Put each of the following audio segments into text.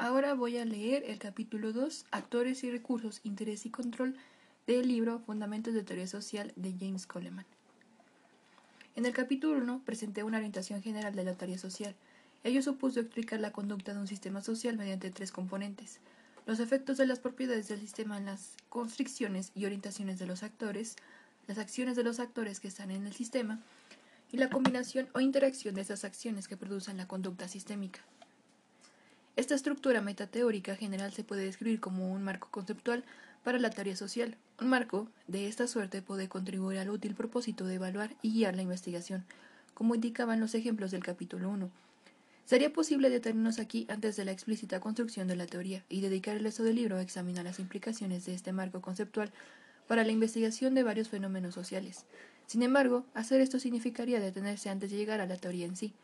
Ahora voy a leer el capítulo 2, Actores y recursos, interés y control, del libro Fundamentos de Teoría Social de James Coleman. En el capítulo 1 presenté una orientación general de la teoría social. Ello supuso explicar la conducta de un sistema social mediante tres componentes. Los efectos de las propiedades del sistema en las constricciones y orientaciones de los actores, las acciones de los actores que están en el sistema, y la combinación o interacción de esas acciones que producen la conducta sistémica. Esta estructura metateórica general se puede describir como un marco conceptual para la teoría social. Un marco de esta suerte puede contribuir al útil propósito de evaluar y guiar la investigación, como indicaban los ejemplos del capítulo 1. Sería posible detenernos aquí antes de la explícita construcción de la teoría y dedicar el resto del libro a examinar las implicaciones de este marco conceptual para la investigación de varios fenómenos sociales. Sin embargo, hacer esto significaría detenerse antes de llegar a la teoría en sí,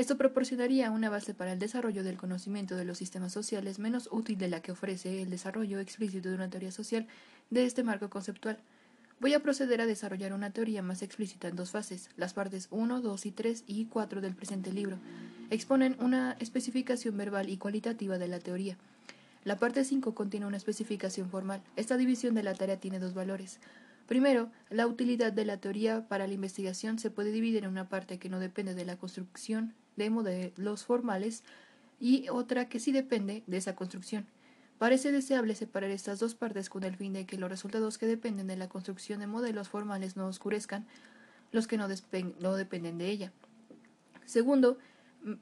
esto proporcionaría una base para el desarrollo del conocimiento de los sistemas sociales menos útil de la que ofrece el desarrollo explícito de una teoría social de este marco conceptual. Voy a proceder a desarrollar una teoría más explícita en dos fases. Las partes 1, 2 y 3 y 4 del presente libro exponen una especificación verbal y cualitativa de la teoría. La parte 5 contiene una especificación formal. Esta división de la tarea tiene dos valores. Primero, la utilidad de la teoría para la investigación se puede dividir en una parte que no depende de la construcción de modelos formales y otra que sí depende de esa construcción. Parece deseable separar estas dos partes con el fin de que los resultados que dependen de la construcción de modelos formales no oscurezcan los que no, no dependen de ella. Segundo,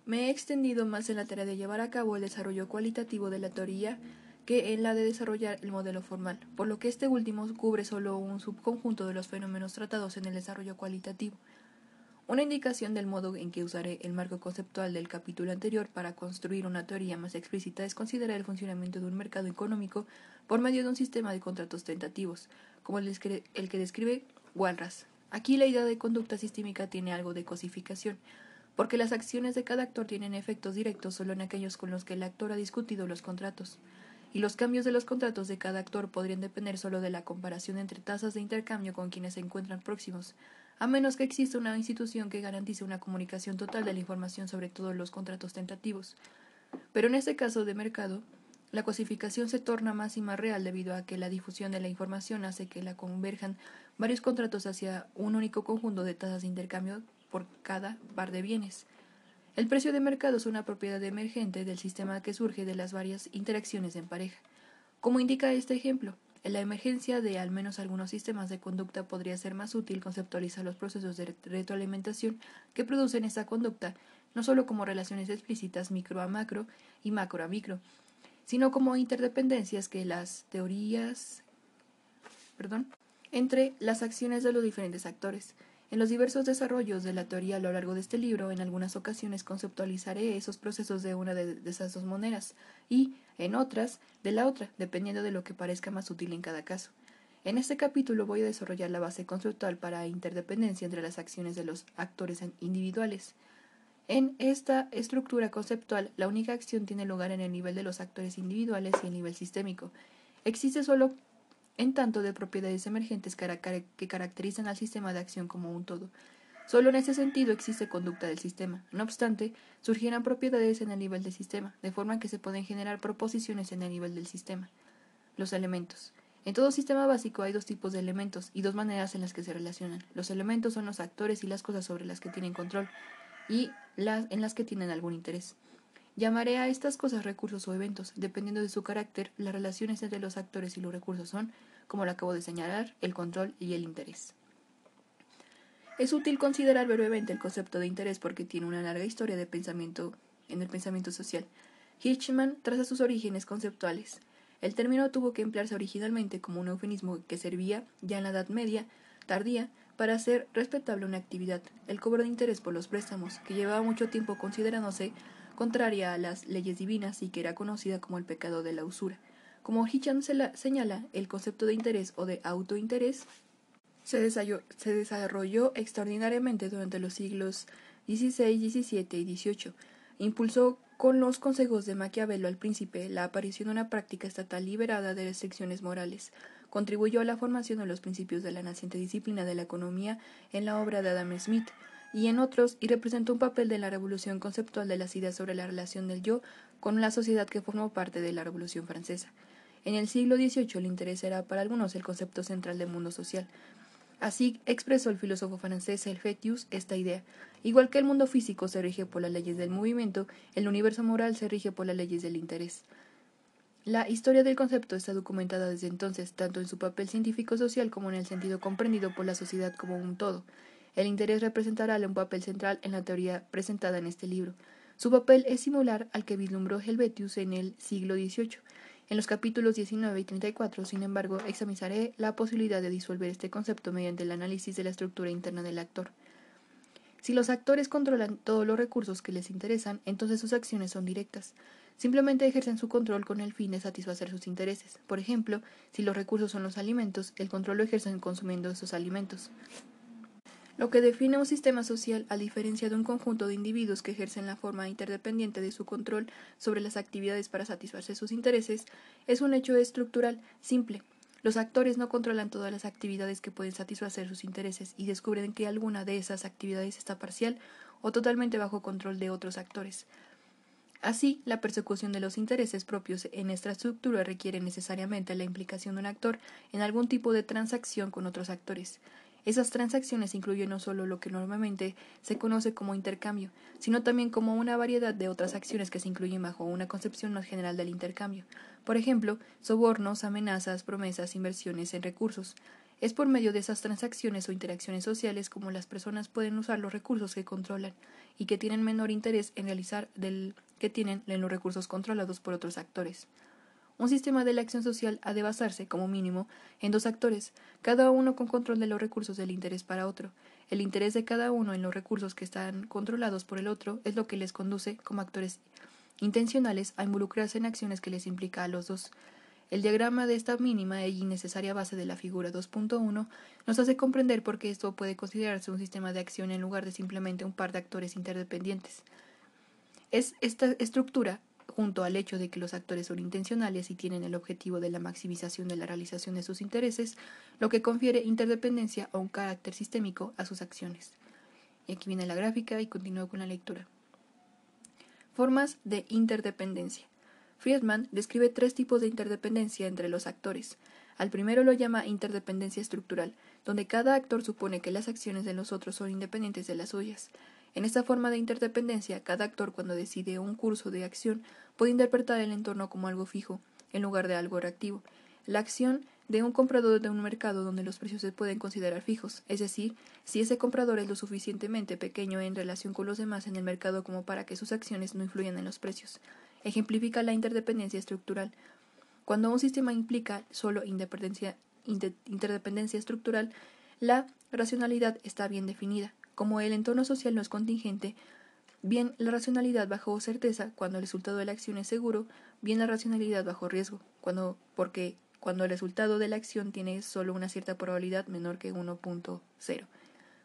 me he extendido más en la tarea de llevar a cabo el desarrollo cualitativo de la teoría que en la de desarrollar el modelo formal, por lo que este último cubre solo un subconjunto de los fenómenos tratados en el desarrollo cualitativo. Una indicación del modo en que usaré el marco conceptual del capítulo anterior para construir una teoría más explícita es considerar el funcionamiento de un mercado económico por medio de un sistema de contratos tentativos, como el, que describe Walras. Aquí la idea de conducta sistémica tiene algo de cosificación, porque las acciones de cada actor tienen efectos directos solo en aquellos con los que el actor ha discutido los contratos, y los cambios de los contratos de cada actor podrían depender solo de la comparación entre tasas de intercambio con quienes se encuentran próximos, a menos que exista una institución que garantice una comunicación total de la información sobre todos los contratos tentativos. Pero en este caso de mercado, la cosificación se torna más y más real debido a que la difusión de la información hace que la converjan varios contratos hacia un único conjunto de tasas de intercambio por cada par de bienes. El precio de mercado es una propiedad emergente del sistema que surge de las varias interacciones en pareja. Como indica este ejemplo, en la emergencia de al menos algunos sistemas de conducta podría ser más útil conceptualizar los procesos de retroalimentación que producen esa conducta, no solo como relaciones explícitas micro a macro y macro a micro, sino como interdependencias que las teorías perdón, entre las acciones de los diferentes actores. En los diversos desarrollos de la teoría a lo largo de este libro, en algunas ocasiones conceptualizaré esos procesos de una de, esas dos maneras y, en otras, de la otra, dependiendo de lo que parezca más útil en cada caso. En este capítulo voy a desarrollar la base conceptual para interdependencia entre las acciones de los actores individuales. En esta estructura conceptual, la única acción tiene lugar en el nivel de los actores individuales y el nivel sistémico. Existe solo en tanto de propiedades emergentes que caracterizan al sistema de acción como un todo. Solo en ese sentido existe conducta del sistema. No obstante, surgirán propiedades en el nivel del sistema, de forma que se pueden generar proposiciones en el nivel del sistema. Los elementos. En todo sistema básico hay dos tipos de elementos y dos maneras en las que se relacionan. Los elementos son los actores y las cosas sobre las que tienen control y las en las que tienen algún interés. Llamaré a estas cosas recursos o eventos. Dependiendo de su carácter, las relaciones entre los actores y los recursos son, como lo acabo de señalar, el control y el interés. Es útil considerar brevemente el concepto de interés porque tiene una larga historia de pensamiento en el pensamiento social. Hirschman traza sus orígenes conceptuales. El término tuvo que emplearse originalmente como un eufemismo que servía, ya en la Edad Media tardía, para hacer respetable una actividad, el cobro de interés por los préstamos, que llevaba mucho tiempo considerándose contraria a las leyes divinas y que era conocida como el pecado de la usura. Como Hitcham señala, el concepto de interés o de autointerés se se desarrolló extraordinariamente durante los siglos XVI, XVII y XVIII. Impulsó con los consejos de Maquiavelo al príncipe la aparición de una práctica estatal liberada de restricciones morales. Contribuyó a la formación de los principios de la naciente disciplina de la economía en la obra de Adam Smith, y en otros, y representó un papel de la revolución conceptual de las ideas sobre la relación del yo con la sociedad que formó parte de la Revolución Francesa. En el siglo XVIII el interés para algunos el concepto central del mundo social. Así expresó el filósofo francés Helvetius esta idea. Igual que el mundo físico se rige por las leyes del movimiento, el universo moral se rige por las leyes del interés. La historia del concepto está documentada desde entonces, tanto en su papel científico-social como en el sentido comprendido por la sociedad como un todo. El interés representará un papel central en la teoría presentada en este libro. Su papel es similar al que vislumbró Helvetius en el siglo XVIII. En los capítulos 19 y 34, sin embargo, examinaré la posibilidad de disolver este concepto mediante el análisis de la estructura interna del actor. Si los actores controlan todos los recursos que les interesan, entonces sus acciones son directas. Simplemente ejercen su control con el fin de satisfacer sus intereses. Por ejemplo, si los recursos son los alimentos, el control lo ejercen consumiendo esos alimentos. Lo que define un sistema social, a diferencia de un conjunto de individuos que ejercen la forma interdependiente de su control sobre las actividades para satisfacer sus intereses, es un hecho estructural simple. Los actores no controlan todas las actividades que pueden satisfacer sus intereses y descubren que alguna de esas actividades está parcial o totalmente bajo control de otros actores. Así, la persecución de los intereses propios en esta estructura requiere necesariamente la implicación de un actor en algún tipo de transacción con otros actores. Esas transacciones incluyen no solo lo que normalmente se conoce como intercambio, sino también como una variedad de otras acciones que se incluyen bajo una concepción más general del intercambio. Por ejemplo, sobornos, amenazas, promesas, inversiones en recursos. Es por medio de esas transacciones o interacciones sociales como las personas pueden usar los recursos que controlan y que tienen menor interés en realizar del que tienen en los recursos controlados por otros actores. Un sistema de la acción social ha de basarse, como mínimo, en dos actores, cada uno con control de los recursos del interés para otro. El interés de cada uno en los recursos que están controlados por el otro es lo que les conduce, como actores intencionales, a involucrarse en acciones que les implica a los dos. El diagrama de esta mínima e innecesaria base de la figura 2.1 nos hace comprender por qué esto puede considerarse un sistema de acción en lugar de simplemente un par de actores interdependientes. Es esta estructura junto al hecho de que los actores son intencionales y tienen el objetivo de la maximización de la realización de sus intereses, lo que confiere interdependencia o un carácter sistémico a sus acciones. Y aquí viene la gráfica y continúo con la lectura. Formas de interdependencia. Friedman describe tres tipos de interdependencia entre los actores. Al primero lo llama interdependencia estructural, donde cada actor supone que las acciones de los otros son independientes de las suyas. En esta forma de interdependencia, cada actor cuando decide un curso de acción puede interpretar el entorno como algo fijo, en lugar de algo reactivo. La acción de un comprador de un mercado donde los precios se pueden considerar fijos, es decir, si ese comprador es lo suficientemente pequeño en relación con los demás en el mercado como para que sus acciones no influyan en los precios. Ejemplifica la interdependencia estructural. Cuando un sistema implica solo interdependencia estructural, la racionalidad está bien definida. Como el entorno social no es contingente, bien la racionalidad bajo certeza cuando el resultado de la acción es seguro, bien la racionalidad bajo riesgo, cuando, porque cuando el resultado de la acción tiene solo una cierta probabilidad menor que 1.0.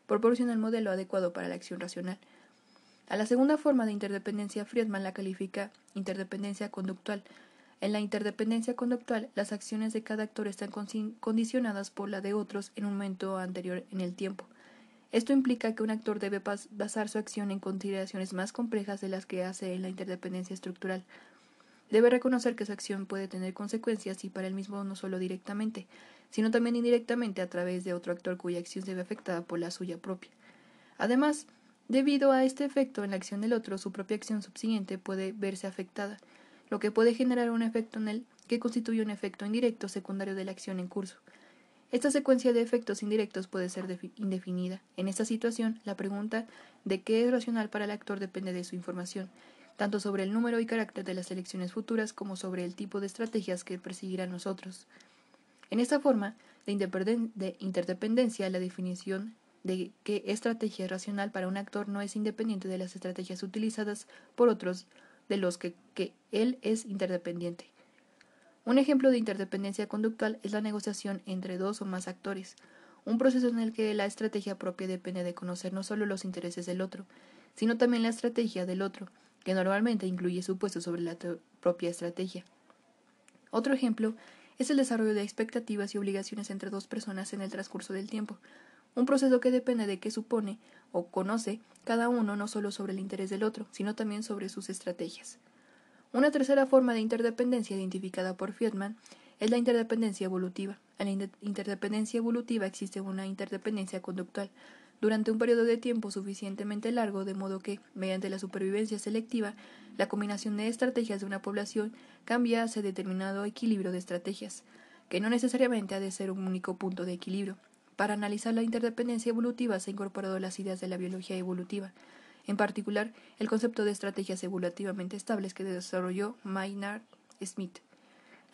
Proporciona el modelo adecuado para la acción racional. A la segunda forma de interdependencia, Friedman la califica interdependencia conductual. En la interdependencia conductual, las acciones de cada actor están condicionadas por la de otros en un momento anterior en el tiempo. Esto implica que un actor debe basar su acción en consideraciones más complejas de las que hace en la interdependencia estructural. Debe reconocer que su acción puede tener consecuencias y para él mismo no solo directamente, sino también indirectamente a través de otro actor cuya acción se ve afectada por la suya propia. Además, debido a este efecto en la acción del otro, su propia acción subsiguiente puede verse afectada, lo que puede generar un efecto en él que constituye un efecto indirecto secundario de la acción en curso. Esta secuencia de efectos indirectos puede ser indefinida. En esta situación, la pregunta de qué es racional para el actor depende de su información, tanto sobre el número y carácter de las elecciones futuras como sobre el tipo de estrategias que perseguirán nosotros. En esta forma de, de interdependencia, la definición de qué estrategia es racional para un actor no es independiente de las estrategias utilizadas por otros de los que él es interdependiente. Un ejemplo de interdependencia conductual es la negociación entre dos o más actores, un proceso en el que la estrategia propia depende de conocer no solo los intereses del otro, sino también la estrategia del otro, que normalmente incluye supuestos sobre la propia estrategia. Otro ejemplo es el desarrollo de expectativas y obligaciones entre dos personas en el transcurso del tiempo, un proceso que depende de que supone o conoce cada uno no solo sobre el interés del otro, sino también sobre sus estrategias. Una tercera forma de interdependencia identificada por Friedman es la interdependencia evolutiva. En la interdependencia evolutiva existe una interdependencia conductual durante un periodo de tiempo suficientemente largo, de modo que, mediante la supervivencia selectiva, la combinación de estrategias de una población cambia hacia determinado equilibrio de estrategias, que no necesariamente ha de ser un único punto de equilibrio. Para analizar la interdependencia evolutiva se han incorporado las ideas de la biología evolutiva, en particular el concepto de estrategias evolutivamente estables que desarrolló Maynard Smith.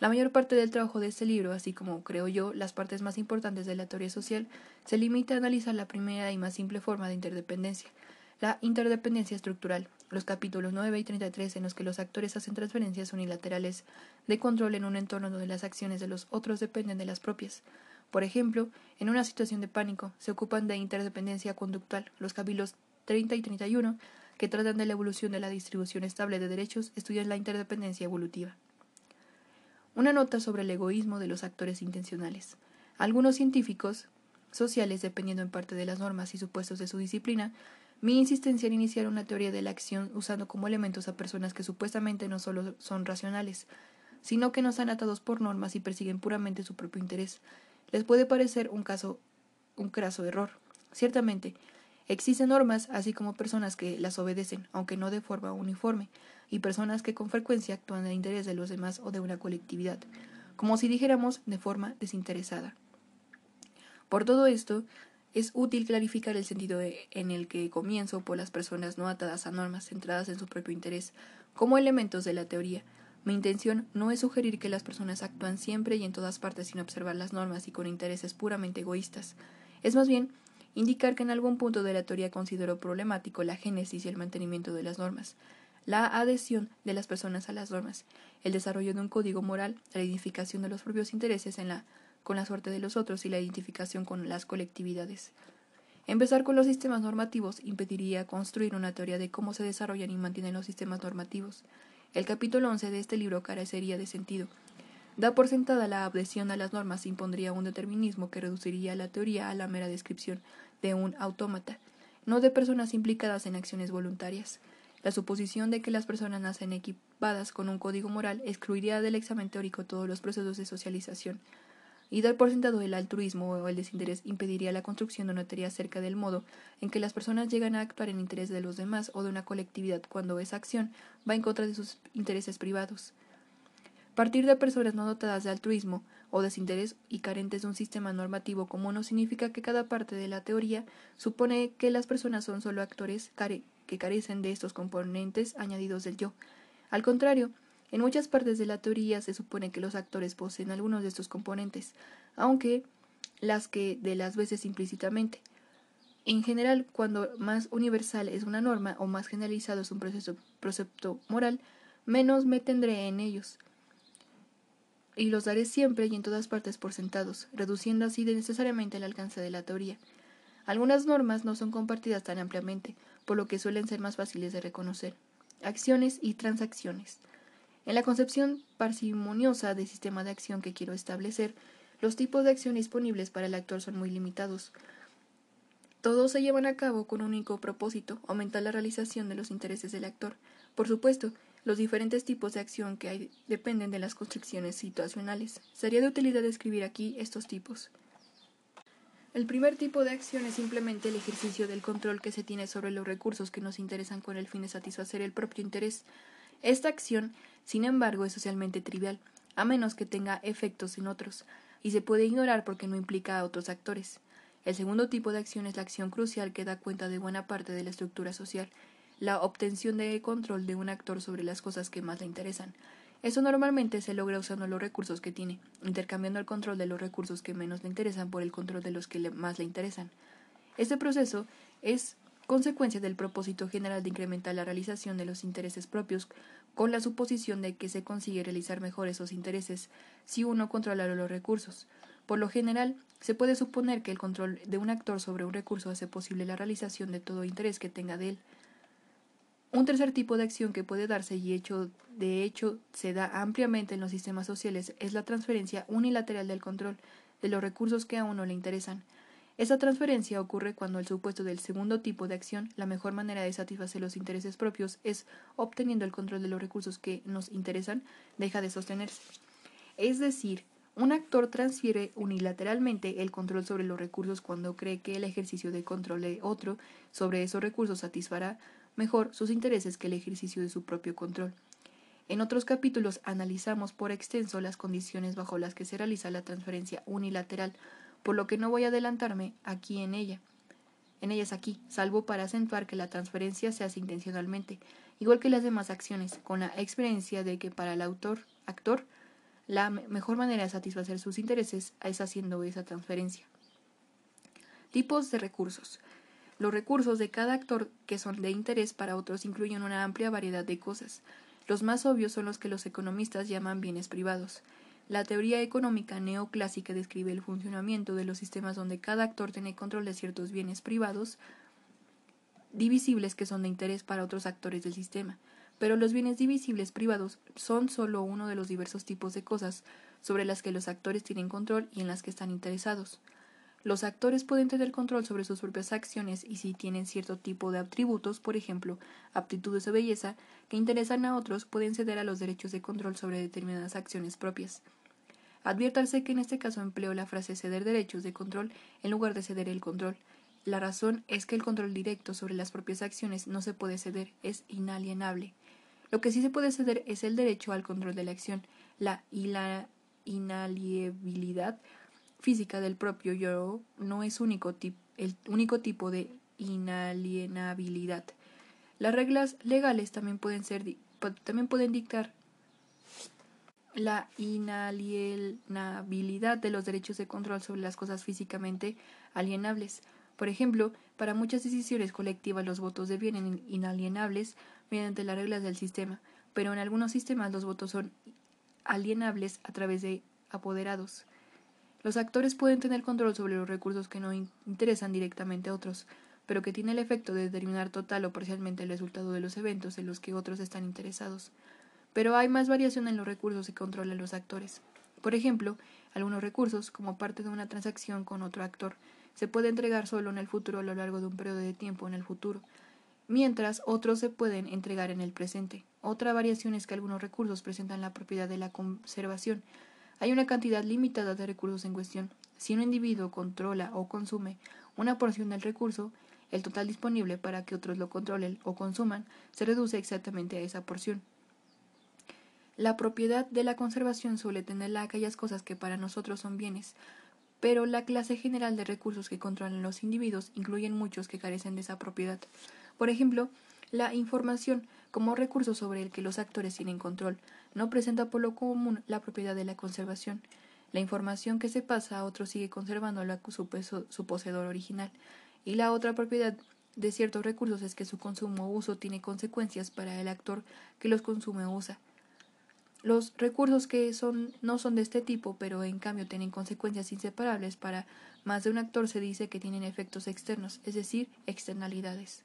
La mayor parte del trabajo de este libro, así como creo yo las partes más importantes de la teoría social, se limita a analizar la primera y más simple forma de interdependencia, la interdependencia estructural, los capítulos 9 y 33 en los que los actores hacen transferencias unilaterales de control en un entorno donde las acciones de los otros dependen de las propias. Por ejemplo, en una situación de pánico, se ocupan de interdependencia conductual. Los capítulos 30 y 31, que tratan de la evolución de la distribución estable de derechos, estudian la interdependencia evolutiva. Una nota sobre el egoísmo de los actores intencionales. Algunos científicos sociales, dependiendo en parte de las normas y supuestos de su disciplina, mi insistencia en iniciar una teoría de la acción usando como elementos a personas que supuestamente no solo son racionales, sino que no están atados por normas y persiguen puramente su propio interés, les puede parecer un caso un craso error. Ciertamente, existen normas así como personas que las obedecen, aunque no de forma uniforme, y personas que con frecuencia actúan en interés de los demás o de una colectividad, como si dijéramos de forma desinteresada. Por todo esto, es útil clarificar el sentido en el que comienzo por las personas no atadas a normas centradas en su propio interés como elementos de la teoría. Mi intención no es sugerir que las personas actúan siempre y en todas partes sin observar las normas y con intereses puramente egoístas. Es más bien indicar que en algún punto de la teoría considero problemático la génesis y el mantenimiento de las normas la adhesión de las personas a las normas, el desarrollo de un código moral, la identificación de los propios intereses con la suerte de los otros y la identificación con las colectividades. Empezar con los sistemas normativos impediría construir una teoría de cómo se desarrollan y mantienen los sistemas normativos. El capítulo 11 de este libro carecería de sentido. Da por sentada la adhesión a las normas impondría un determinismo que reduciría la teoría a la mera descripción de un autómata, no de personas implicadas en acciones voluntarias. La suposición de que las personas nacen equipadas con un código moral excluiría del examen teórico todos los procesos de socialización, y dar por sentado el altruismo o el desinterés impediría la construcción de una teoría acerca del modo en que las personas llegan a actuar en interés de los demás o de una colectividad cuando esa acción va en contra de sus intereses privados. Partir de personas no dotadas de altruismo o desinterés y carentes de un sistema normativo común no significa que cada parte de la teoría supone que las personas son solo actores que carecen de estos componentes añadidos del yo. Al contrario, en muchas partes de la teoría se supone que los actores poseen algunos de estos componentes, aunque las que de las veces implícitamente. En general, cuando más universal es una norma o más generalizado es un proceso, precepto moral, menos me tendré en ellos. Y los daré siempre y en todas partes por sentados, reduciendo así necesariamente el alcance de la teoría. Algunas normas no son compartidas tan ampliamente, por lo que suelen ser más fáciles de reconocer. Acciones y transacciones. En la concepción parsimoniosa del sistema de acción que quiero establecer, los tipos de acción disponibles para el actor son muy limitados. Todos se llevan a cabo con un único propósito, aumentar la realización de los intereses del actor. Por supuesto, los diferentes tipos de acción que hay dependen de las construcciones situacionales. Sería de utilidad describir aquí estos tipos. El primer tipo de acción es simplemente el ejercicio del control que se tiene sobre los recursos que nos interesan con el fin de satisfacer el propio interés. Esta acción, sin embargo, es socialmente trivial, a menos que tenga efectos en otros, y se puede ignorar porque no implica a otros actores. El segundo tipo de acción es la acción crucial que da cuenta de buena parte de la estructura social, la obtención de control de un actor sobre las cosas que más le interesan. Eso normalmente se logra usando los recursos que tiene, intercambiando el control de los recursos que menos le interesan por el control de los que más le interesan. Este proceso es consecuencia del propósito general de incrementar la realización de los intereses propios, con la suposición de que se consigue realizar mejor esos intereses si uno controla los recursos. Por lo general, se puede suponer que el control de un actor sobre un recurso hace posible la realización de todo interés que tenga de él. Un tercer tipo de acción que puede darse y hecho, de hecho se da ampliamente en los sistemas sociales es la transferencia unilateral del control de los recursos que a uno le interesan. Esta transferencia ocurre cuando el supuesto del segundo tipo de acción, la mejor manera de satisfacer los intereses propios es obteniendo el control de los recursos que nos interesan, deja de sostenerse. Es decir, un actor transfiere unilateralmente el control sobre los recursos cuando cree que el ejercicio de control de otro sobre esos recursos satisfará mejor sus intereses que el ejercicio de su propio control. En otros capítulos analizamos por extenso las condiciones bajo las que se realiza la transferencia unilateral por lo que no voy a adelantarme aquí en ella. En ellas aquí, salvo para acentuar que la transferencia se hace intencionalmente, igual que las demás acciones, con la experiencia de que para el autor, actor, la mejor manera de satisfacer sus intereses es haciendo esa transferencia. Tipos de recursos. Los recursos de cada actor que son de interés para otros incluyen una amplia variedad de cosas. Los más obvios son los que los economistas llaman bienes privados. La teoría económica neoclásica describe el funcionamiento de los sistemas donde cada actor tiene control de ciertos bienes privados divisibles que son de interés para otros actores del sistema. Pero los bienes divisibles privados son solo uno de los diversos tipos de cosas sobre las que los actores tienen control y en las que están interesados. Los actores pueden tener control sobre sus propias acciones y si tienen cierto tipo de atributos, por ejemplo, aptitudes o belleza, que interesan a otros, pueden ceder a los derechos de control sobre determinadas acciones propias. Adviértase que en este caso empleo la frase ceder derechos de control en lugar de ceder el control. La razón es que el control directo sobre las propias acciones no se puede ceder, es inalienable. Lo que sí se puede ceder es el derecho al control de la acción, la, inalienabilidad física del propio yo no es único el único tipo de inalienabilidad. Las reglas legales también pueden ser también pueden dictar la inalienabilidad de los derechos de control sobre las cosas físicamente alienables. Por ejemplo, para muchas decisiones colectivas los votos devienen inalienables mediante las reglas del sistema, pero en algunos sistemas los votos son alienables a través de apoderados. Los actores pueden tener control sobre los recursos que no interesan directamente a otros, pero que tienen el efecto de determinar total o parcialmente el resultado de los eventos en los que otros están interesados pero hay más variación en los recursos que controlan los actores. Por ejemplo, algunos recursos, como parte de una transacción con otro actor, se puede entregar solo en el futuro a lo largo de un periodo de tiempo en el futuro, mientras otros se pueden entregar en el presente. Otra variación es que algunos recursos presentan la propiedad de la conservación. Hay una cantidad limitada de recursos en cuestión. Si un individuo controla o consume una porción del recurso, el total disponible para que otros lo controlen o consuman se reduce exactamente a esa porción. La propiedad de la conservación suele tenerla aquellas cosas que para nosotros son bienes, pero la clase general de recursos que controlan los individuos incluyen muchos que carecen de esa propiedad. Por ejemplo, la información, como recurso sobre el que los actores tienen control, no presenta por lo común la propiedad de la conservación. La información que se pasa a otro sigue conservando la, su, su poseedor original. Y la otra propiedad de ciertos recursos es que su consumo o uso tiene consecuencias para el actor que los consume o usa. Los recursos que son, no son de este tipo, pero en cambio tienen consecuencias inseparables para más de un actor se dice que tienen efectos externos, es decir, externalidades.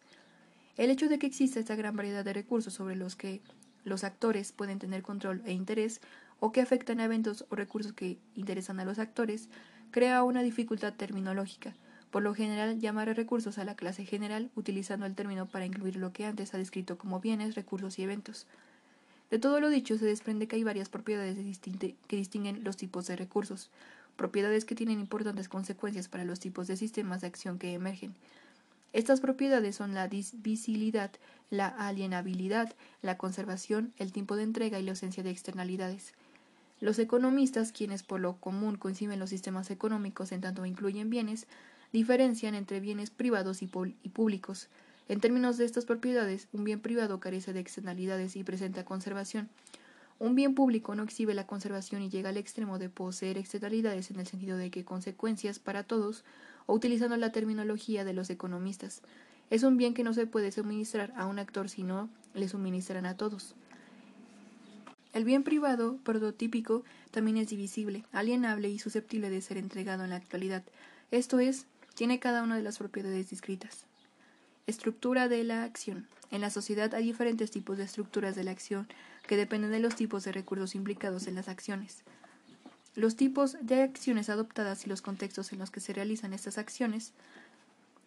El hecho de que exista esta gran variedad de recursos sobre los que los actores pueden tener control e interés o que afectan a eventos o recursos que interesan a los actores crea una dificultad terminológica. Por lo general, llamar a recursos a la clase general utilizando el término para incluir lo que antes ha descrito como bienes, recursos y eventos. De todo lo dicho se desprende que hay varias propiedades que distinguen los tipos de recursos, propiedades que tienen importantes consecuencias para los tipos de sistemas de acción que emergen. Estas propiedades son la divisibilidad, la alienabilidad, la conservación, el tiempo de entrega y la ausencia de externalidades. Los economistas, quienes por lo común coinciden los sistemas económicos en tanto incluyen bienes, diferencian entre bienes privados y públicos. En términos de estas propiedades, un bien privado carece de externalidades y presenta conservación. Un bien público no exhibe la conservación y llega al extremo de poseer externalidades en el sentido de que consecuencias para todos, o utilizando la terminología de los economistas, es un bien que no se puede suministrar a un actor si no le suministran a todos. El bien privado, prototípico, también es divisible, alienable y susceptible de ser entregado en la actualidad, esto es, tiene cada una de las propiedades descritas. Estructura de la acción. En la sociedad hay diferentes tipos de estructuras de la acción que dependen de los tipos de recursos implicados en las acciones. Los tipos de acciones adoptadas y los contextos en los que se realizan estas acciones.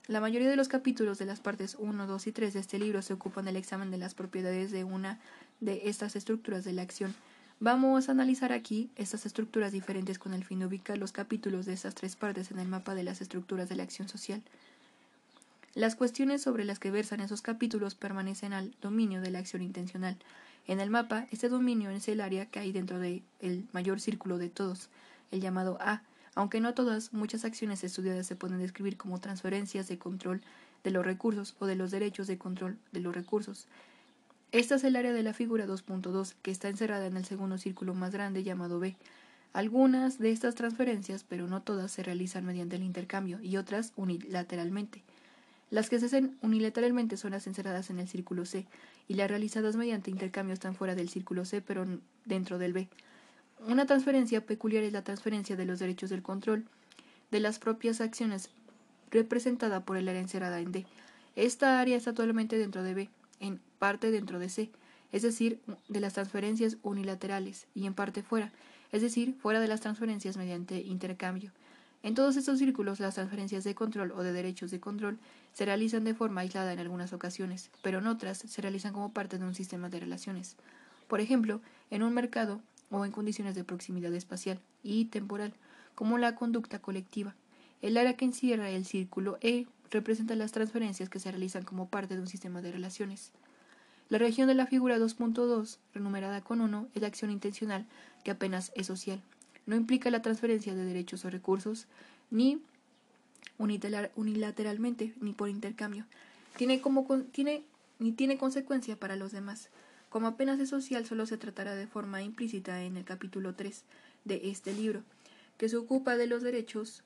La mayoría de los capítulos de las partes 1, 2 y 3 de este libro se ocupan del examen de las propiedades de una de estas estructuras de la acción. Vamos a analizar aquí estas estructuras diferentes con el fin de ubicar los capítulos de estas tres partes en el mapa de las estructuras de la acción social. Las cuestiones sobre las que versan esos capítulos permanecen al dominio de la acción intencional. En el mapa, este dominio es el área que hay dentro del mayor círculo de todos, el llamado A, aunque no todas, muchas acciones estudiadas se pueden describir como transferencias de control de los recursos o de los derechos de control de los recursos. Esta es el área de la figura 2.2 que está encerrada en el segundo círculo más grande llamado B. Algunas de estas transferencias, pero no todas, se realizan mediante el intercambio y otras unilateralmente. Las que se hacen unilateralmente son las encerradas en el círculo C y las realizadas mediante intercambio están fuera del círculo C pero dentro del B. Una transferencia peculiar es la transferencia de los derechos del control de las propias acciones representada por el área encerrada en D. Esta área está totalmente dentro de B, en parte dentro de C, es decir, de las transferencias unilaterales, y en parte fuera, es decir, fuera de las transferencias mediante intercambio. En todos estos círculos, las transferencias de control o de derechos de control se realizan de forma aislada en algunas ocasiones, pero en otras se realizan como parte de un sistema de relaciones. Por ejemplo, en un mercado o en condiciones de proximidad espacial y temporal, como la conducta colectiva. El área que encierra el círculo E representa las transferencias que se realizan como parte de un sistema de relaciones. La región de la figura 2.2, renumerada con 1, es la acción intencional, que apenas es social no implica la transferencia de derechos o recursos ni unilateralmente ni por intercambio. Tiene como tiene, ni tiene consecuencia para los demás. Como apenas es social, solo se tratará de forma implícita en el capítulo 3 de este libro, que se ocupa de los derechos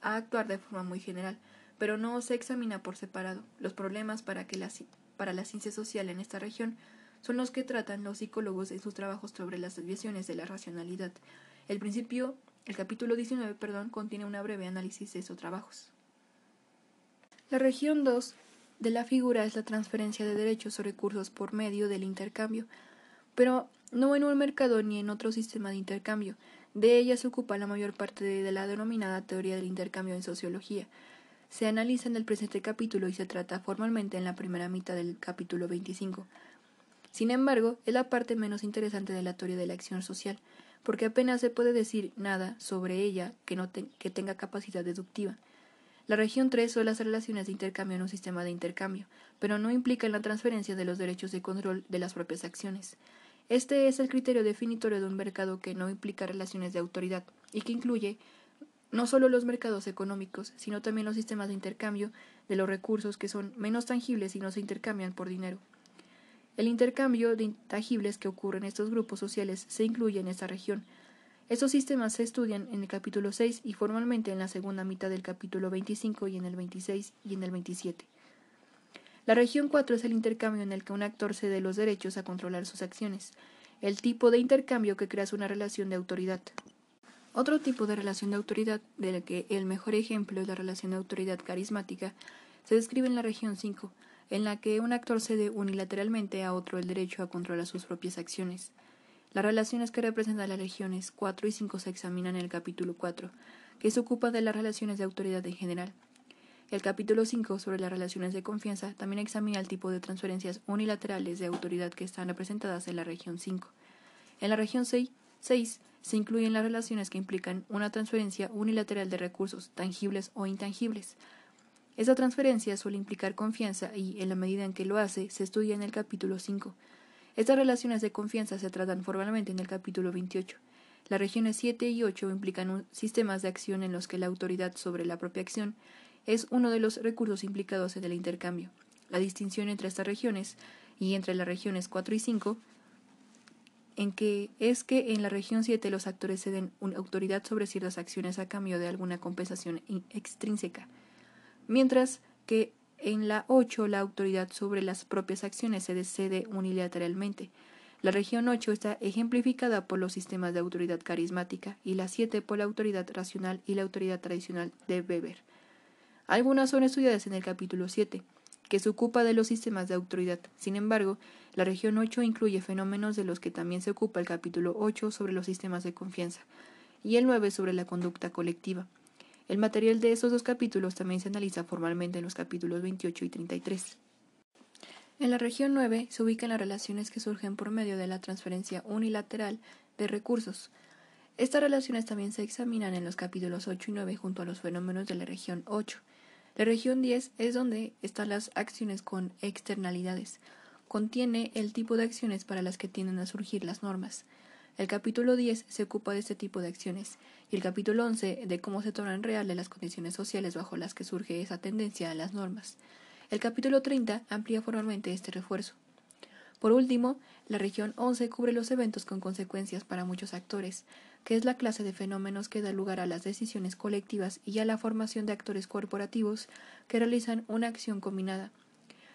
a actuar de forma muy general, pero no se examina por separado. Los problemas para, que la, para la ciencia social en esta región son los que tratan los psicólogos en sus trabajos sobre las desviaciones de la racionalidad, el principio, el capítulo 19, perdón, contiene una breve análisis de esos trabajos. La región 2 de la figura es la transferencia de derechos o recursos por medio del intercambio, pero no en un mercado ni en otro sistema de intercambio. De ella se ocupa la mayor parte de la denominada teoría del intercambio en sociología. Se analiza en el presente capítulo y se trata formalmente en la primera mitad del capítulo 25. Sin embargo, es la parte menos interesante de la teoría de la acción social, porque apenas se puede decir nada sobre ella que, tenga capacidad deductiva. La región 3 son las relaciones de intercambio en un sistema de intercambio, pero no implican la transferencia de los derechos de control de las propias acciones. Este es el criterio definitorio de un mercado que no implica relaciones de autoridad y que incluye no solo los mercados económicos, sino también los sistemas de intercambio de los recursos que son menos tangibles y no se intercambian por dinero. El intercambio de intangibles que ocurre en estos grupos sociales se incluye en esta región. Estos sistemas se estudian en el capítulo 6 y formalmente en la segunda mitad del capítulo 25 y en el 26 y en el 27. La región 4 es el intercambio en el que un actor cede los derechos a controlar sus acciones, el tipo de intercambio que crea una relación de autoridad. Otro tipo de relación de autoridad, del que el mejor ejemplo es la relación de autoridad carismática, se describe en la región 5, en la que un actor cede unilateralmente a otro el derecho a controlar sus propias acciones. Las relaciones que representan las regiones 4 y 5 se examinan en el capítulo 4, que se ocupa de las relaciones de autoridad en general. El capítulo 5 sobre las relaciones de confianza también examina el tipo de transferencias unilaterales de autoridad que están representadas en la región 5. En la región 6, 6 se incluyen las relaciones que implican una transferencia unilateral de recursos tangibles o intangibles, esa transferencia suele implicar confianza y, en la medida en que lo hace, se estudia en el capítulo 5. Estas relaciones de confianza se tratan formalmente en el capítulo 28. Las regiones 7 y 8 implican sistemas de acción en los que la autoridad sobre la propia acción es uno de los recursos implicados en el intercambio. La distinción entre estas regiones y entre las regiones 4 y 5 en que es que en la región 7 los actores ceden una autoridad sobre ciertas acciones a cambio de alguna compensación extrínseca mientras que en la 8 la autoridad sobre las propias acciones se cede unilateralmente. La región 8 está ejemplificada por los sistemas de autoridad carismática y la 7 por la autoridad racional y la autoridad tradicional de Weber. Algunas son estudiadas en el capítulo 7, que se ocupa de los sistemas de autoridad. Sin embargo, la región 8 incluye fenómenos de los que también se ocupa el capítulo 8 sobre los sistemas de confianza. y el 9 sobre la conducta colectiva. El material de esos dos capítulos también se analiza formalmente en los capítulos 28 y 33. En la región 9 se ubican las relaciones que surgen por medio de la transferencia unilateral de recursos. Estas relaciones también se examinan en los capítulos 8 y 9 junto a los fenómenos de la región 8. La región 10 es donde están las acciones con externalidades. Contiene el tipo de acciones para las que tienden a surgir las normas. El capítulo 10 se ocupa de este tipo de acciones y el capítulo 11 de cómo se tornan reales las condiciones sociales bajo las que surge esa tendencia a las normas. El capítulo 30 amplía formalmente este refuerzo. Por último, la región 11 cubre los eventos con consecuencias para muchos actores, que es la clase de fenómenos que da lugar a las decisiones colectivas y a la formación de actores corporativos que realizan una acción combinada.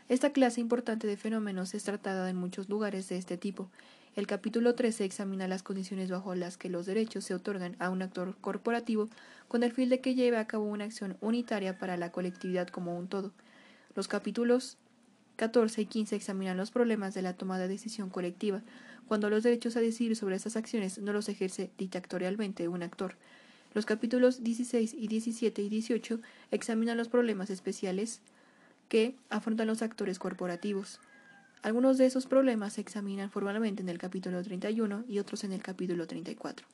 Esta clase importante de fenómenos es tratada en muchos lugares de este tipo. El capítulo 13 examina las condiciones bajo las que los derechos se otorgan a un actor corporativo con el fin de que lleve a cabo una acción unitaria para la colectividad como un todo. Los capítulos 14 y 15 examinan los problemas de la toma de decisión colectiva, cuando los derechos a decidir sobre estas acciones no los ejerce dictatorialmente un actor. Los capítulos 16 y 17 y 18 examinan los problemas especiales que afrontan los actores corporativos. Algunos de esos problemas se examinan formalmente en el capítulo 31 y otros en el capítulo 34.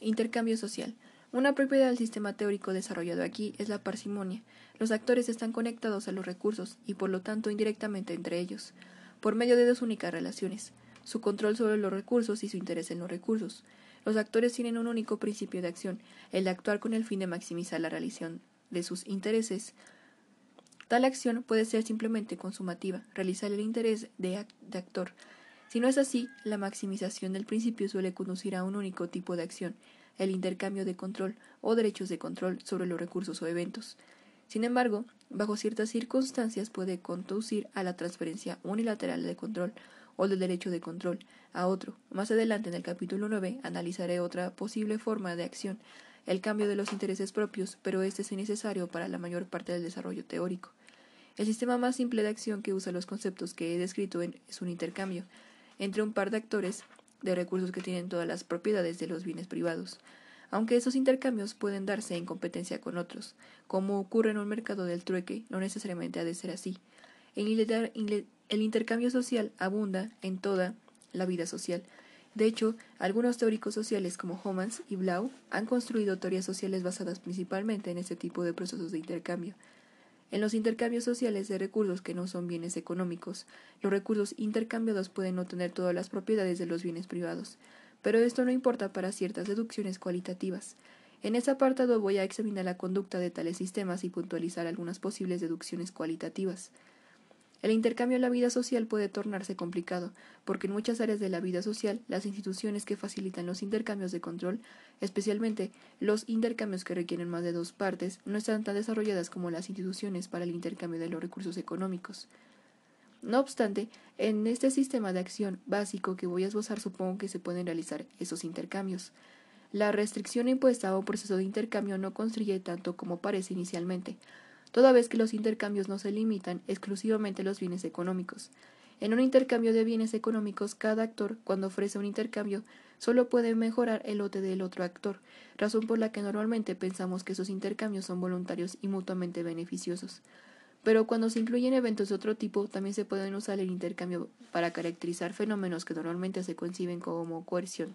Intercambio social. Una propiedad del sistema teórico desarrollado aquí es la parsimonia. Los actores están conectados a los recursos y por lo tanto indirectamente entre ellos, por medio de dos únicas relaciones, su control sobre los recursos y su interés en los recursos. Los actores tienen un único principio de acción, el de actuar con el fin de maximizar la realización de sus intereses. Tal acción puede ser simplemente consumativa, realizar el interés de, actor. Si no es así, la maximización del principio suele conducir a un único tipo de acción, el intercambio de control o derechos de control sobre los recursos o eventos. Sin embargo, bajo ciertas circunstancias puede conducir a la transferencia unilateral de control o del derecho de control a otro. Más adelante en el capítulo 9 analizaré otra posible forma de acción, el cambio de los intereses propios, pero este es innecesario para la mayor parte del desarrollo teórico. El sistema más simple de acción que usa los conceptos que he descrito es un intercambio entre un par de actores de recursos que tienen todas las propiedades de los bienes privados, aunque esos intercambios pueden darse en competencia con otros, como ocurre en un mercado del trueque, no necesariamente ha de ser así. El, intercambio social abunda en toda la vida social. De hecho, algunos teóricos sociales como Homans y Blau han construido teorías sociales basadas principalmente en este tipo de procesos de intercambio. En los intercambios sociales de recursos que no son bienes económicos, los recursos intercambiados pueden no tener todas las propiedades de los bienes privados, pero esto no importa para ciertas deducciones cualitativas. En este apartado voy a examinar la conducta de tales sistemas y puntualizar algunas posibles deducciones cualitativas. El intercambio en la vida social puede tornarse complicado, porque en muchas áreas de la vida social las instituciones que facilitan los intercambios de control, especialmente los intercambios que requieren más de dos partes, no están tan desarrolladas como las instituciones para el intercambio de los recursos económicos. No obstante, en este sistema de acción básico que voy a esbozar supongo que se pueden realizar esos intercambios. La restricción impuesta a un proceso de intercambio no construye tanto como parece inicialmente, toda vez que los intercambios no se limitan exclusivamente a los bienes económicos. En un intercambio de bienes económicos, cada actor, cuando ofrece un intercambio, solo puede mejorar el lote del otro actor, razón por la que normalmente pensamos que esos intercambios son voluntarios y mutuamente beneficiosos. Pero cuando se incluyen eventos de otro tipo, también se pueden usar el intercambio para caracterizar fenómenos que normalmente se conciben como coerción.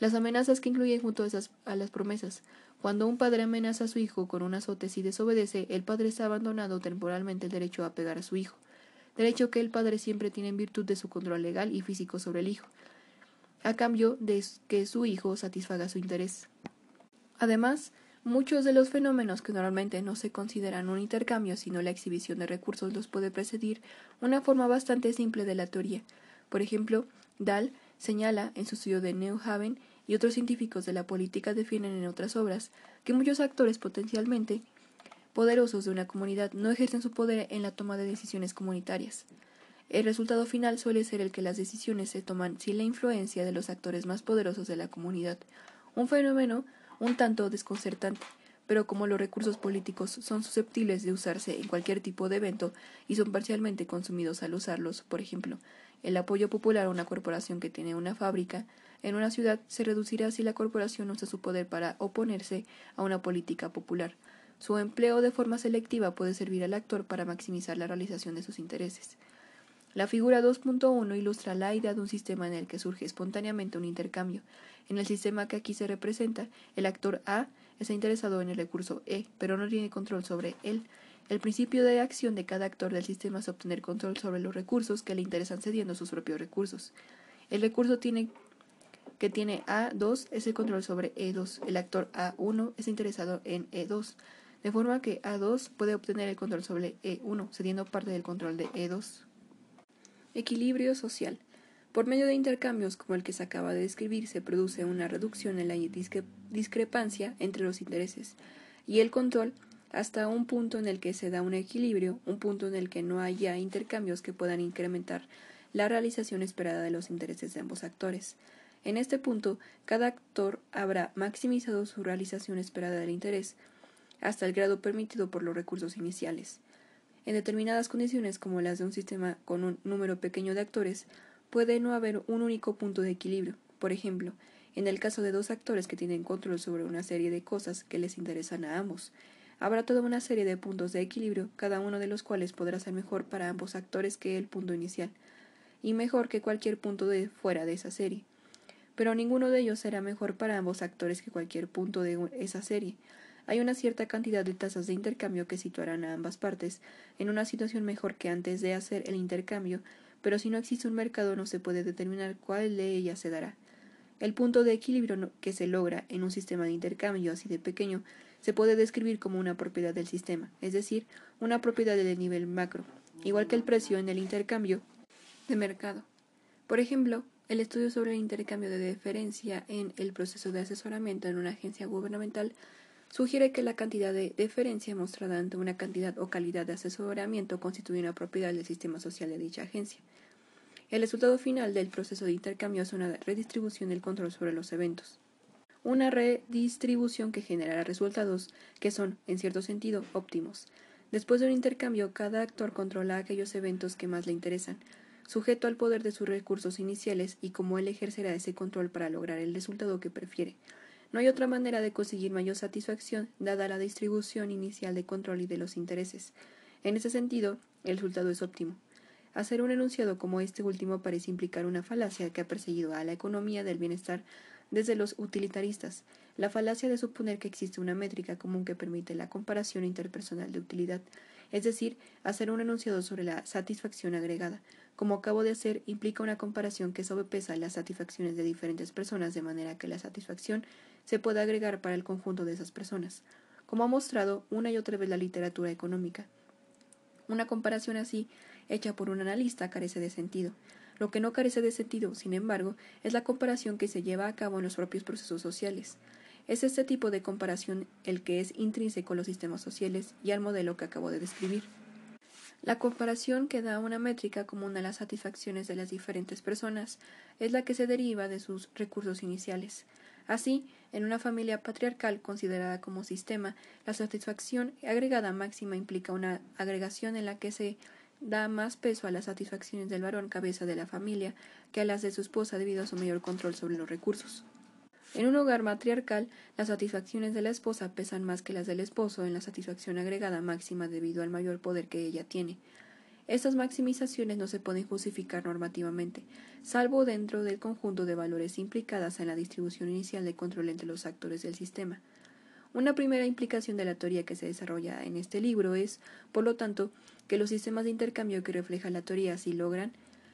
Las amenazas que incluyen junto a, las promesas, cuando un padre amenaza a su hijo con un azote si desobedece, el padre está abandonando temporalmente el derecho a pegar a su hijo, derecho que el padre siempre tiene en virtud de su control legal y físico sobre el hijo, a cambio de que su hijo satisfaga su interés. Además, muchos de los fenómenos que normalmente no se consideran un intercambio, sino la exhibición de recursos, los puede precedir una forma bastante simple de la teoría. Por ejemplo, Dahl señala en su estudio de New Haven y otros científicos de la política defienden en otras obras que muchos actores potencialmente poderosos de una comunidad no ejercen su poder en la toma de decisiones comunitarias. El resultado final suele ser el que las decisiones se toman sin la influencia de los actores más poderosos de la comunidad, un fenómeno un tanto desconcertante, pero como los recursos políticos son susceptibles de usarse en cualquier tipo de evento y son parcialmente consumidos al usarlos, por ejemplo, el apoyo popular a una corporación que tiene una fábrica en una ciudad se reducirá si la corporación usa su poder para oponerse a una política popular. Su empleo de forma selectiva puede servir al actor para maximizar la realización de sus intereses. La figura 2.1 ilustra la idea de un sistema en el que surge espontáneamente un intercambio. En el sistema que aquí se representa, el actor A está interesado en el recurso E, pero no tiene control sobre él. El principio de acción de cada actor del sistema es obtener control sobre los recursos que le interesan cediendo sus propios recursos. El recurso tiene, que tiene A2 es el control sobre E2. El actor A1 es interesado en E2, de forma que A2 puede obtener el control sobre E1, cediendo parte del control de E2. Equilibrio social. Por medio de intercambios como el que se acaba de describir, se produce una reducción en la discrepancia entre los intereses y el control hasta un punto en el que se da un equilibrio, un punto en el que no haya intercambios que puedan incrementar la realización esperada de los intereses de ambos actores. En este punto, cada actor habrá maximizado su realización esperada del interés hasta el grado permitido por los recursos iniciales. En determinadas condiciones, como las de un sistema con un número pequeño de actores, puede no haber un único punto de equilibrio. Por ejemplo, en el caso de dos actores que tienen control sobre una serie de cosas que les interesan a ambos, habrá toda una serie de puntos de equilibrio, cada uno de los cuales podrá ser mejor para ambos actores que el punto inicial, y mejor que cualquier punto de fuera de esa serie. Pero ninguno de ellos será mejor para ambos actores que cualquier punto de esa serie, hay una cierta cantidad de tasas de intercambio que situarán a ambas partes en una situación mejor que antes de hacer el intercambio, pero si no existe un mercado no se puede determinar cuál de ellas se dará. El punto de equilibrio que se logra en un sistema de intercambio así de pequeño se puede describir como una propiedad del sistema, es decir, una propiedad del nivel macro, igual que el precio en el intercambio de mercado. Por ejemplo, el estudio sobre el intercambio de deferencia en el proceso de asesoramiento en una agencia gubernamental sugiere que la cantidad de deferencia mostrada ante una cantidad o calidad de asesoramiento constituye una propiedad del sistema social de dicha agencia. El resultado final del proceso de intercambio es una redistribución del control sobre los eventos. Una redistribución que generará resultados que son, en cierto sentido, óptimos. Después de un intercambio, cada actor controla aquellos eventos que más le interesan, sujeto al poder de sus recursos iniciales y cómo él ejercerá ese control para lograr el resultado que prefiere. No hay otra manera de conseguir mayor satisfacción, dada la distribución inicial de control y de los intereses. En ese sentido, el resultado es óptimo. Hacer un enunciado como este último parece implicar una falacia que ha perseguido a la economía del bienestar desde los utilitaristas, la falacia de suponer que existe una métrica común que permite la comparación interpersonal de utilidad, es decir, hacer un enunciado sobre la satisfacción agregada, como acabo de hacer, implica una comparación que sobrepesa las satisfacciones de diferentes personas de manera que la satisfacción se puede agregar para el conjunto de esas personas, como ha mostrado una y otra vez la literatura económica. Una comparación así, hecha por un analista, carece de sentido. Lo que no carece de sentido, sin embargo, es la comparación que se lleva a cabo en los propios procesos sociales. Es este tipo de comparación el que es intrínseco a los sistemas sociales y al modelo que acabo de describir. La comparación que da una métrica común a las satisfacciones de las diferentes personas es la que se deriva de sus recursos iniciales. Así, en una familia patriarcal considerada como sistema, la satisfacción agregada máxima implica una agregación en la que se da más peso a las satisfacciones del varón cabeza de la familia que a las de su esposa debido a su mayor control sobre los recursos. En un hogar matriarcal, las satisfacciones de la esposa pesan más que las del esposo en la satisfacción agregada máxima debido al mayor poder que ella tiene. Estas maximizaciones no se pueden justificar normativamente, salvo dentro del conjunto de valores implicadas en la distribución inicial de control entre los actores del sistema. Una primera implicación de la teoría que se desarrolla en este libro es, por lo tanto, que los sistemas de intercambio que refleja la teoría sí logran,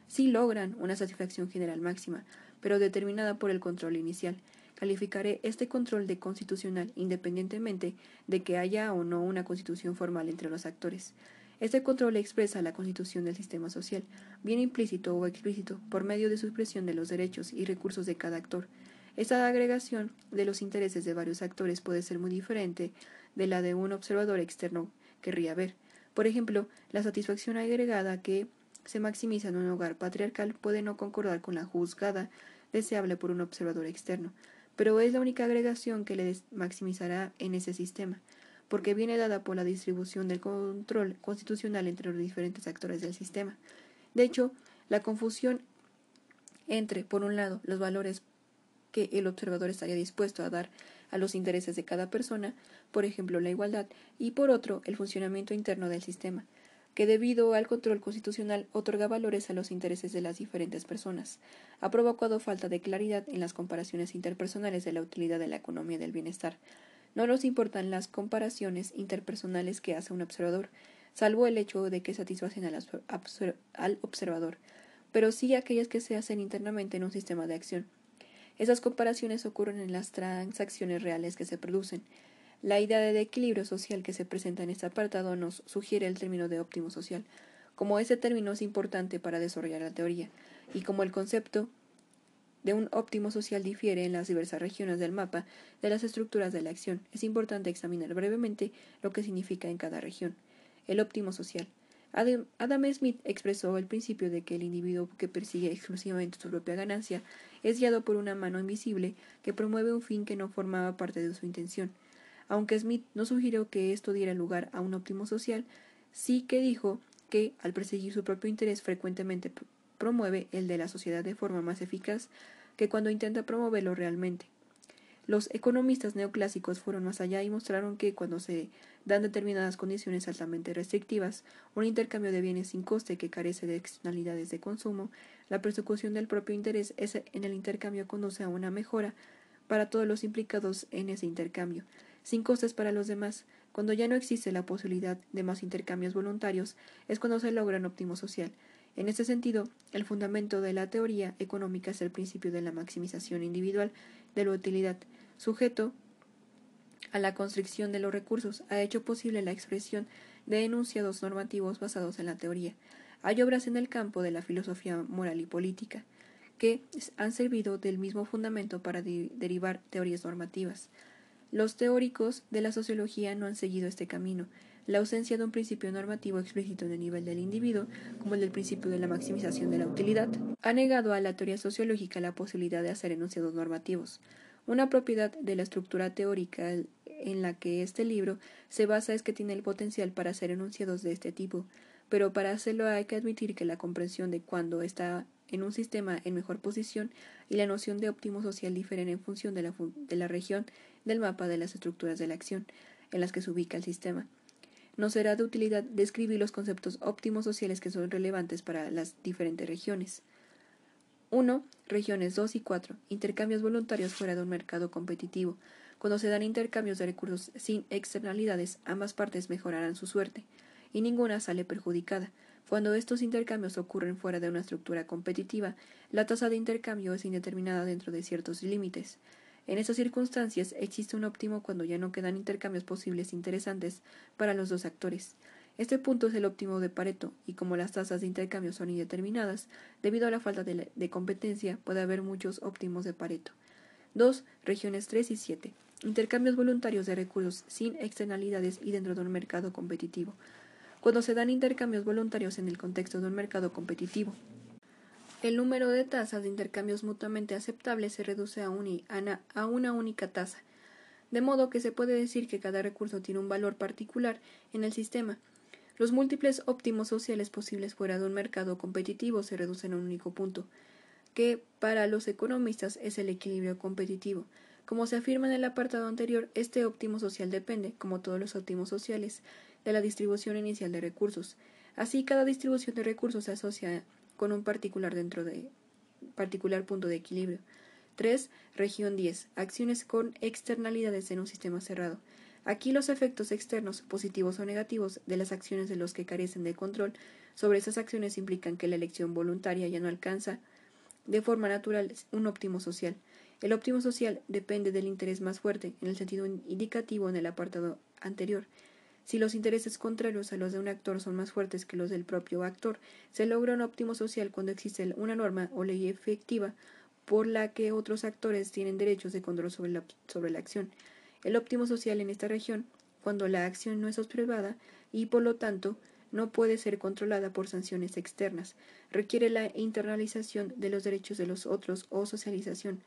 sí logran una satisfacción general máxima, pero determinada por el control inicial, Calificaré este control de constitucional independientemente de que haya o no una constitución formal entre los actores. Este control expresa la constitución del sistema social, bien implícito o explícito, por medio de su expresión de los derechos y recursos de cada actor. Esta agregación de los intereses de varios actores puede ser muy diferente de la de un observador externo querría ver. Por ejemplo, la satisfacción agregada que se maximiza en un hogar patriarcal puede no concordar con la juzgada deseable por un observador externo pero es la única agregación que le maximizará en ese sistema, porque viene dada por la distribución del control constitucional entre los diferentes actores del sistema. De hecho, La confusión entre, por un lado, los valores que el observador estaría dispuesto a dar a los intereses de cada persona, por ejemplo la igualdad, y por otro, el funcionamiento interno del sistema, que debido al control constitucional otorga valores a los intereses de las diferentes personas, ha provocado falta de claridad en las comparaciones interpersonales de la utilidad de la economía del bienestar. No nos importan las comparaciones interpersonales que hace un observador, salvo el hecho de que satisfacen al observador, pero sí aquellas que se hacen internamente en un sistema de acción. Esas comparaciones ocurren en las transacciones reales que se producen. La idea de equilibrio social que se presenta en este apartado nos sugiere el término de óptimo social, como ese término es importante para desarrollar la teoría, y como el concepto de un óptimo social difiere en las diversas regiones del mapa de las estructuras de la acción, es importante examinar brevemente lo que significa en cada región. El óptimo social. Adam Smith expresó el principio de que el individuo que persigue exclusivamente su propia ganancia es guiado por una mano invisible que promueve un fin que no formaba parte de su intención. Aunque Smith no sugirió que esto diera lugar a un óptimo social, sí que dijo que, al perseguir su propio interés, frecuentemente promueve el de la sociedad de forma más eficaz que cuando intenta promoverlo realmente. Los economistas neoclásicos fueron más allá y mostraron que cuando se dan determinadas condiciones altamente restrictivas, un intercambio de bienes sin coste que carece de externalidades de consumo, la persecución del propio interés en el intercambio conduce a una mejora para todos los implicados en ese intercambio, sin costes para los demás. Cuando ya no existe la posibilidad de más intercambios voluntarios, es cuando se logra un óptimo social. En este sentido, el fundamento de la teoría económica es el principio de la maximización individual de la utilidad, sujeto a la constricción de los recursos, ha hecho posible la expresión de enunciados normativos basados en la teoría. Hay obras en el campo de la filosofía moral y política que han servido del mismo fundamento para derivar teorías normativas. Los teóricos de la sociología no han seguido este camino. La ausencia de un principio normativo explícito en el nivel del individuo, como el del principio de la maximización de la utilidad, ha negado a la teoría sociológica la posibilidad de hacer enunciados normativos. Una propiedad de la estructura teórica en la que este libro se basa es que tiene el potencial para hacer enunciados de este tipo, pero para hacerlo hay que admitir que la comprensión de cuándo está en un sistema en mejor posición y la noción de óptimo social difieren en función de la, de la región del mapa de las estructuras de la acción en las que se ubica el sistema. No será de utilidad describir los conceptos óptimos sociales que son relevantes para las diferentes regiones. 1. Regiones 2 y 4. Intercambios voluntarios fuera de un mercado competitivo. Cuando se dan intercambios de recursos sin externalidades, ambas partes mejorarán su suerte, y ninguna sale perjudicada. Cuando estos intercambios ocurren fuera de una estructura competitiva, la tasa de intercambio es indeterminada dentro de ciertos límites. En estas circunstancias existe un óptimo cuando ya no quedan intercambios posibles interesantes para los dos actores. Este punto es el óptimo de Pareto, y como las tasas de intercambio son indeterminadas, debido a la falta de, de competencia, puede haber muchos óptimos de Pareto. 2. Regiones 3 y 7. Intercambios voluntarios de recursos sin externalidades y dentro de un mercado competitivo. Cuando se dan intercambios voluntarios en el contexto de un mercado competitivo, el número de tasas de intercambios mutuamente aceptables se reduce a, a una única tasa, de modo que se puede decir que cada recurso tiene un valor particular en el sistema, los múltiples óptimos sociales posibles fuera de un mercado competitivo se reducen a un único punto, que para los economistas es el equilibrio competitivo. Como se afirma en el apartado anterior, este óptimo social depende, como todos los óptimos sociales, de la distribución inicial de recursos. Así, cada distribución de recursos se asocia con un particular dentro de particular punto de equilibrio. 3. Región 10. Acciones con externalidades en un sistema cerrado. Aquí los efectos externos, positivos o negativos, de las acciones de los que carecen de control sobre esas acciones implican que la elección voluntaria ya no alcanza de forma natural un óptimo social. El óptimo social depende del interés más fuerte, en el sentido indicativo en el apartado anterior. Si los intereses contrarios a los de un actor son más fuertes que los del propio actor, se logra un óptimo social cuando existe una norma o ley efectiva por la que otros actores tienen derechos de control sobre la, sobre la acción el óptimo social en esta región cuando la acción no es observada y por lo tanto no puede ser controlada por sanciones externas. Requiere la internalización de los derechos de los otros o socialización.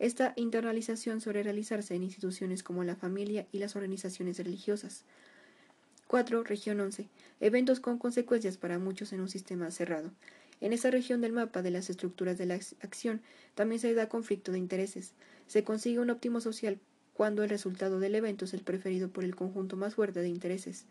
Esta internalización suele realizarse en instituciones como la familia y las organizaciones religiosas. 4. Región 11. Eventos con consecuencias para muchos en un sistema cerrado. En esta región del mapa de las estructuras de la acción también se da conflicto de intereses. Se consigue un óptimo social cuando el resultado del evento es el preferido por el conjunto más fuerte de intereses.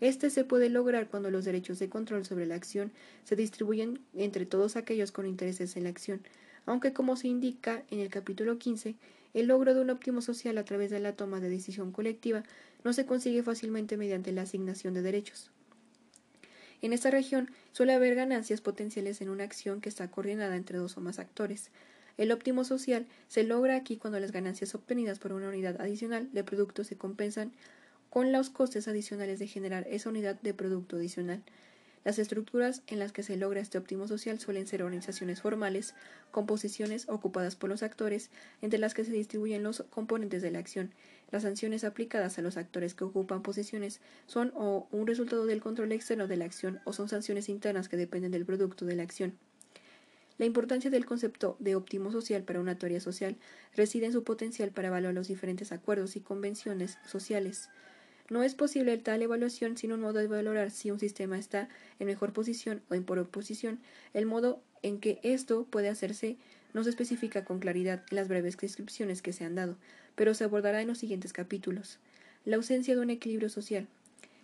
Este se puede lograr cuando los derechos de control sobre la acción se distribuyen entre todos aquellos con intereses en la acción, aunque como se indica en el capítulo 15, el logro de un óptimo social a través de la toma de decisión colectiva no se consigue fácilmente mediante la asignación de derechos. En esta región suele haber ganancias potenciales en una acción que está coordinada entre dos o más actores. El óptimo social se logra aquí cuando las ganancias obtenidas por una unidad adicional de producto se compensan con los costes adicionales de generar esa unidad de producto adicional. Las estructuras en las que se logra este óptimo social suelen ser organizaciones formales, composiciones ocupadas por los actores, entre las que se distribuyen los componentes de la acción. Las sanciones aplicadas a los actores que ocupan posiciones son o un resultado del control externo de la acción o son sanciones internas que dependen del producto de la acción. La importancia del concepto de óptimo social para una teoría social reside en su potencial para evaluar los diferentes acuerdos y convenciones sociales. No es posible tal evaluación sin un modo de valorar si un sistema está en mejor posición o en peor posición. El modo en que esto puede hacerse no se especifica con claridad las breves descripciones que se han dado, pero se abordará en los siguientes capítulos. La ausencia de un equilibrio social.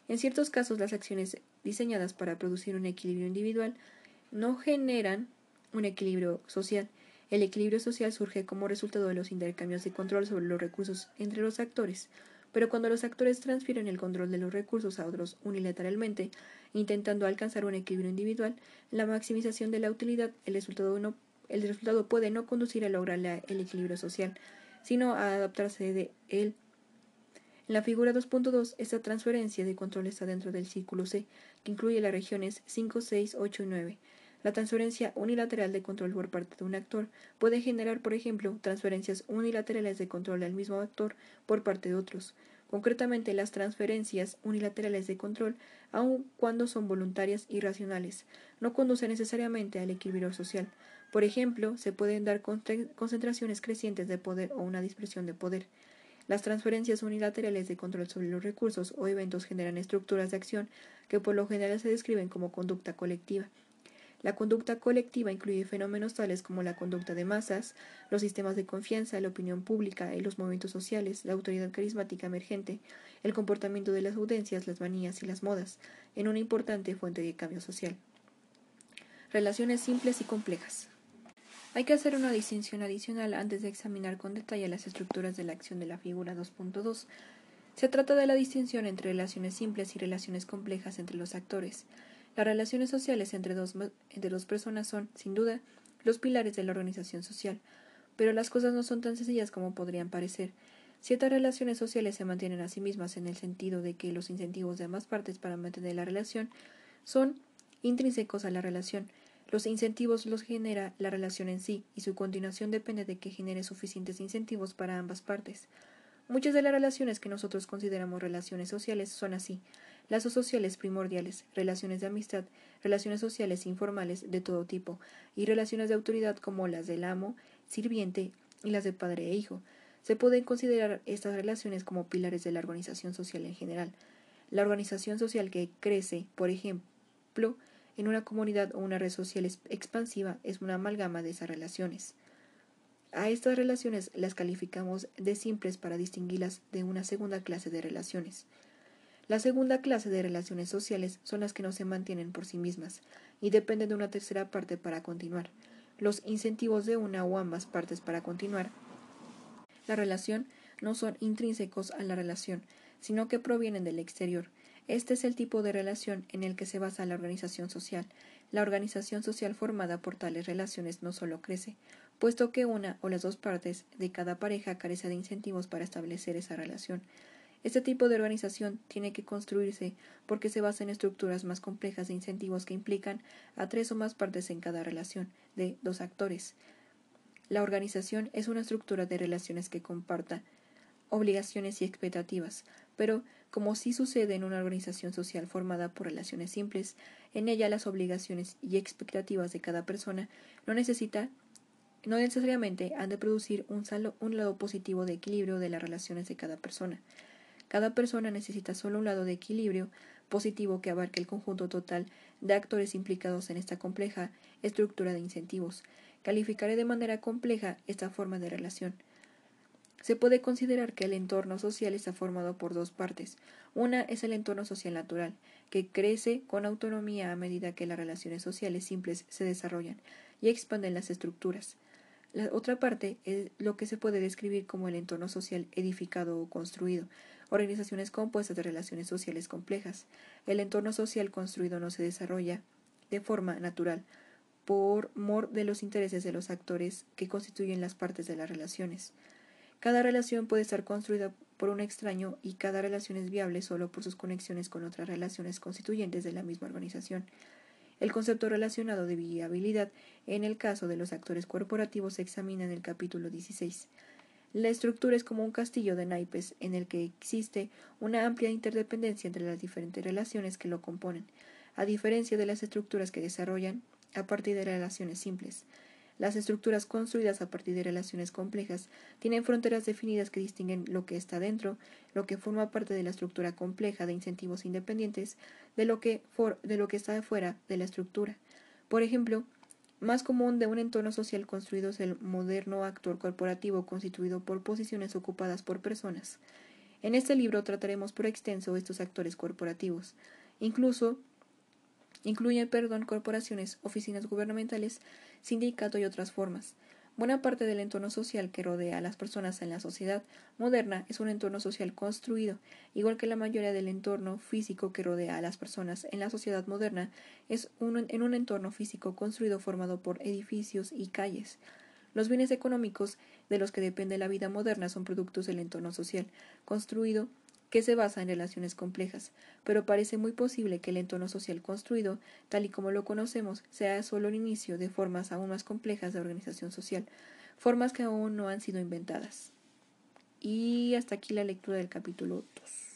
En ciertos casos, las acciones diseñadas para producir un equilibrio individual no generan un equilibrio social. El equilibrio social surge como resultado de los intercambios de control sobre los recursos entre los actores. Pero cuando los actores transfieren el control de los recursos a otros unilateralmente, intentando alcanzar un equilibrio individual, la maximización de la utilidad, el resultado, no, el resultado puede no conducir a lograr el equilibrio social, sino a adaptarse de él. En la figura 2.2, esta transferencia de control está dentro del círculo C, que incluye las regiones 5, 6, 8 y 9. La transferencia unilateral de control por parte de un actor puede generar, por ejemplo, transferencias unilaterales de control al mismo actor por parte de otros. Concretamente, las transferencias unilaterales de control, aun cuando son voluntarias y racionales, no conducen necesariamente al equilibrio social. Por ejemplo, se pueden dar concentraciones crecientes de poder o una dispersión de poder. Las transferencias unilaterales de control sobre los recursos o eventos generan estructuras de acción que por lo general se describen como conducta colectiva la conducta colectiva incluye fenómenos tales como la conducta de masas, los sistemas de confianza, la opinión pública y los movimientos sociales, la autoridad carismática emergente, el comportamiento de las audiencias, las manías y las modas, en una importante fuente de cambio social. Relaciones simples y complejas. Hay que hacer una distinción adicional antes de examinar con detalle las estructuras de la acción de la figura 2.2. Se trata de la distinción entre relaciones simples y relaciones complejas entre los actores. Las relaciones sociales entre dos, entre dos personas son, sin duda, los pilares de la organización social, pero las cosas no son tan sencillas como podrían parecer. Ciertas relaciones sociales se mantienen a sí mismas en el sentido de que los incentivos de ambas partes para mantener la relación son intrínsecos a la relación. Los incentivos los genera la relación en sí, y su continuación depende de que genere suficientes incentivos para ambas partes. Muchas de las relaciones que nosotros consideramos relaciones sociales son así lazos sociales primordiales, relaciones de amistad, relaciones sociales informales de todo tipo, y relaciones de autoridad como las del amo, sirviente y las de padre e hijo. Se pueden considerar estas relaciones como pilares de la organización social en general. La organización social que crece, por ejemplo, en una comunidad o una red social expansiva es una amalgama de esas relaciones. A estas relaciones las calificamos de simples para distinguirlas de una segunda clase de relaciones. La segunda clase de relaciones sociales son las que no se mantienen por sí mismas y dependen de una tercera parte para continuar. Los incentivos de una o ambas partes para continuar la relación no son intrínsecos a la relación, sino que provienen del exterior. Este es el tipo de relación en el que se basa la organización social. La organización social formada por tales relaciones no solo crece, puesto que una o las dos partes de cada pareja carece de incentivos para establecer esa relación, este tipo de organización tiene que construirse porque se basa en estructuras más complejas de incentivos que implican a tres o más partes en cada relación de dos actores. La organización es una estructura de relaciones que comparta obligaciones y expectativas, pero como sí sucede en una organización social formada por relaciones simples, en ella las obligaciones y expectativas de cada persona no necesita no necesariamente han de producir un, un lado positivo de equilibrio de las relaciones de cada persona. Cada persona necesita solo un lado de equilibrio positivo que abarque el conjunto total de actores implicados en esta compleja estructura de incentivos. Calificaré de manera compleja esta forma de relación. Se puede considerar que el entorno social está formado por dos partes. Una es el entorno social natural, que crece con autonomía a medida que las relaciones sociales simples se desarrollan y expanden las estructuras. La otra parte es lo que se puede describir como el entorno social edificado o construido, organizaciones compuestas de relaciones sociales complejas. El entorno social construido no se desarrolla de forma natural por mor de los intereses de los actores que constituyen las partes de las relaciones. Cada relación puede estar construida por un extraño y cada relación es viable solo por sus conexiones con otras relaciones constituyentes de la misma organización. El concepto relacionado de viabilidad en el caso de los actores corporativos se examina en el capítulo 16. La estructura es como un castillo de naipes en el que existe una amplia interdependencia entre las diferentes relaciones que lo componen, a diferencia de las estructuras que desarrollan a partir de relaciones simples. Las estructuras construidas a partir de relaciones complejas tienen fronteras definidas que distinguen lo que está dentro, lo que forma parte de la estructura compleja de incentivos independientes, de lo que, de lo que está fuera de la estructura. Por ejemplo, más común de un entorno social construido es el moderno actor corporativo constituido por posiciones ocupadas por personas. En este libro trataremos por extenso estos actores corporativos. Incluso incluyen, perdón, corporaciones, oficinas gubernamentales, sindicatos y otras formas. Buena parte del entorno social que rodea a las personas en la sociedad moderna es un entorno social construido, igual que la mayoría del entorno físico que rodea a las personas en la sociedad moderna es un, en un entorno físico construido formado por edificios y calles. Los bienes económicos de los que depende la vida moderna son productos del entorno social construido que se basa en relaciones complejas, pero parece muy posible que el entorno social construido, tal y como lo conocemos, sea solo el inicio de formas aún más complejas de organización social, formas que aún no han sido inventadas. Y hasta aquí la lectura del capítulo 2.